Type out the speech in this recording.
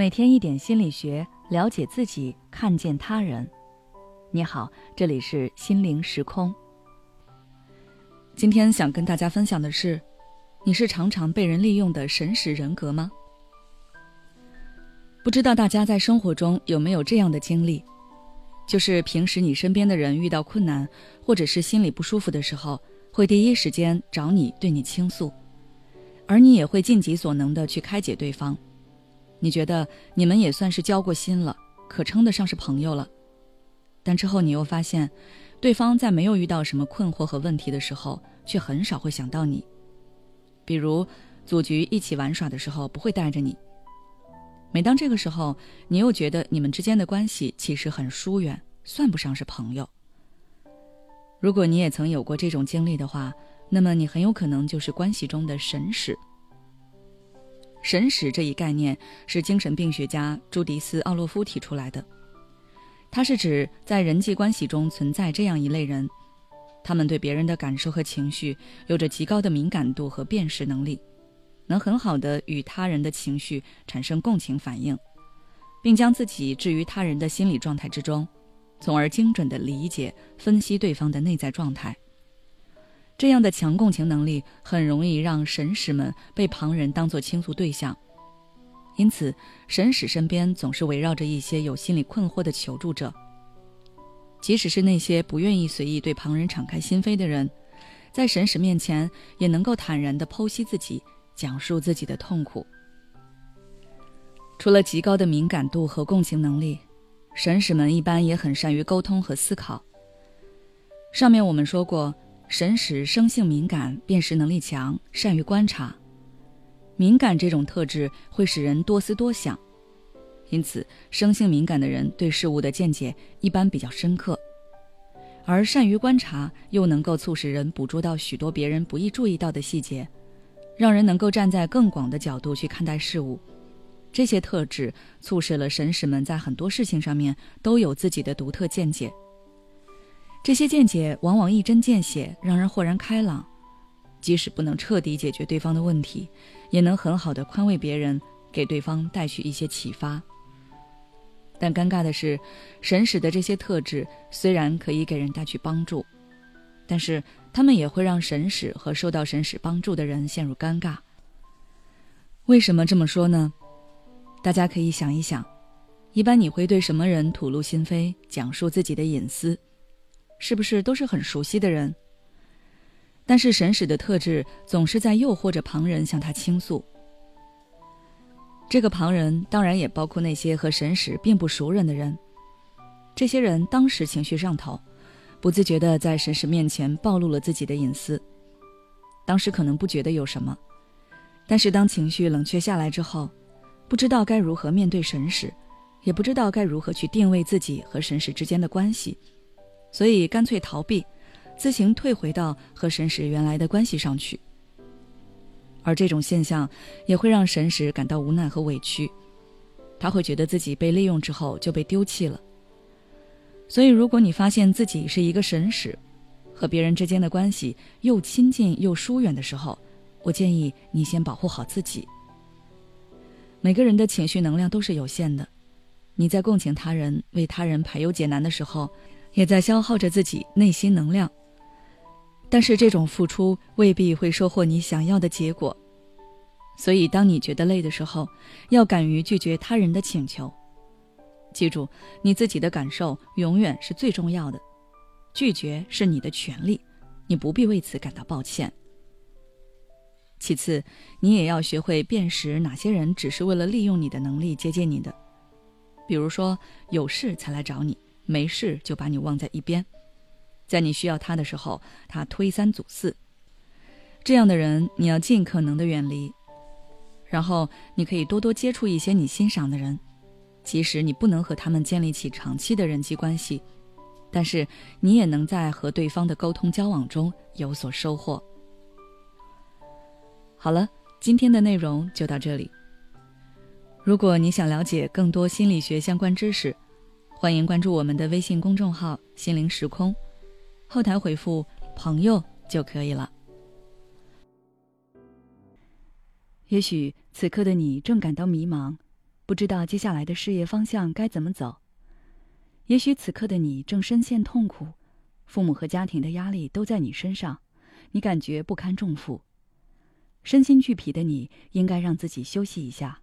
每天一点心理学，了解自己，看见他人。你好，这里是心灵时空。今天想跟大家分享的是，你是常常被人利用的神使人格吗？不知道大家在生活中有没有这样的经历，就是平时你身边的人遇到困难，或者是心里不舒服的时候，会第一时间找你对你倾诉，而你也会尽己所能的去开解对方。你觉得你们也算是交过心了，可称得上是朋友了，但之后你又发现，对方在没有遇到什么困惑和问题的时候，却很少会想到你。比如组局一起玩耍的时候，不会带着你。每当这个时候，你又觉得你们之间的关系其实很疏远，算不上是朋友。如果你也曾有过这种经历的话，那么你很有可能就是关系中的神使。神使这一概念是精神病学家朱迪斯·奥洛夫提出来的。它是指在人际关系中存在这样一类人，他们对别人的感受和情绪有着极高的敏感度和辨识能力，能很好的与他人的情绪产生共情反应，并将自己置于他人的心理状态之中，从而精准的理解、分析对方的内在状态。这样的强共情能力很容易让神使们被旁人当作倾诉对象，因此神使身边总是围绕着一些有心理困惑的求助者。即使是那些不愿意随意对旁人敞开心扉的人，在神使面前也能够坦然地剖析自己，讲述自己的痛苦。除了极高的敏感度和共情能力，神使们一般也很善于沟通和思考。上面我们说过。神使生性敏感，辨识能力强，善于观察。敏感这种特质会使人多思多想，因此生性敏感的人对事物的见解一般比较深刻。而善于观察又能够促使人捕捉到许多别人不易注意到的细节，让人能够站在更广的角度去看待事物。这些特质促使了神使们在很多事情上面都有自己的独特见解。这些见解往往一针见血，让人豁然开朗。即使不能彻底解决对方的问题，也能很好的宽慰别人，给对方带去一些启发。但尴尬的是，神使的这些特质虽然可以给人带去帮助，但是他们也会让神使和受到神使帮助的人陷入尴尬。为什么这么说呢？大家可以想一想，一般你会对什么人吐露心扉，讲述自己的隐私？是不是都是很熟悉的人？但是神使的特质总是在诱惑着旁人向他倾诉。这个旁人当然也包括那些和神使并不熟人的人。这些人当时情绪上头，不自觉的在神使面前暴露了自己的隐私。当时可能不觉得有什么，但是当情绪冷却下来之后，不知道该如何面对神使，也不知道该如何去定位自己和神使之间的关系。所以干脆逃避，自行退回到和神使原来的关系上去。而这种现象也会让神使感到无奈和委屈，他会觉得自己被利用之后就被丢弃了。所以，如果你发现自己是一个神使，和别人之间的关系又亲近又疏远的时候，我建议你先保护好自己。每个人的情绪能量都是有限的，你在共情他人、为他人排忧解难的时候。也在消耗着自己内心能量，但是这种付出未必会收获你想要的结果。所以，当你觉得累的时候，要敢于拒绝他人的请求。记住，你自己的感受永远是最重要的，拒绝是你的权利，你不必为此感到抱歉。其次，你也要学会辨识哪些人只是为了利用你的能力接近你的，比如说有事才来找你。没事就把你忘在一边，在你需要他的时候，他推三阻四。这样的人你要尽可能的远离。然后你可以多多接触一些你欣赏的人，即使你不能和他们建立起长期的人际关系，但是你也能在和对方的沟通交往中有所收获。好了，今天的内容就到这里。如果你想了解更多心理学相关知识，欢迎关注我们的微信公众号“心灵时空”，后台回复“朋友”就可以了。也许此刻的你正感到迷茫，不知道接下来的事业方向该怎么走。也许此刻的你正深陷痛苦，父母和家庭的压力都在你身上，你感觉不堪重负，身心俱疲的你应该让自己休息一下。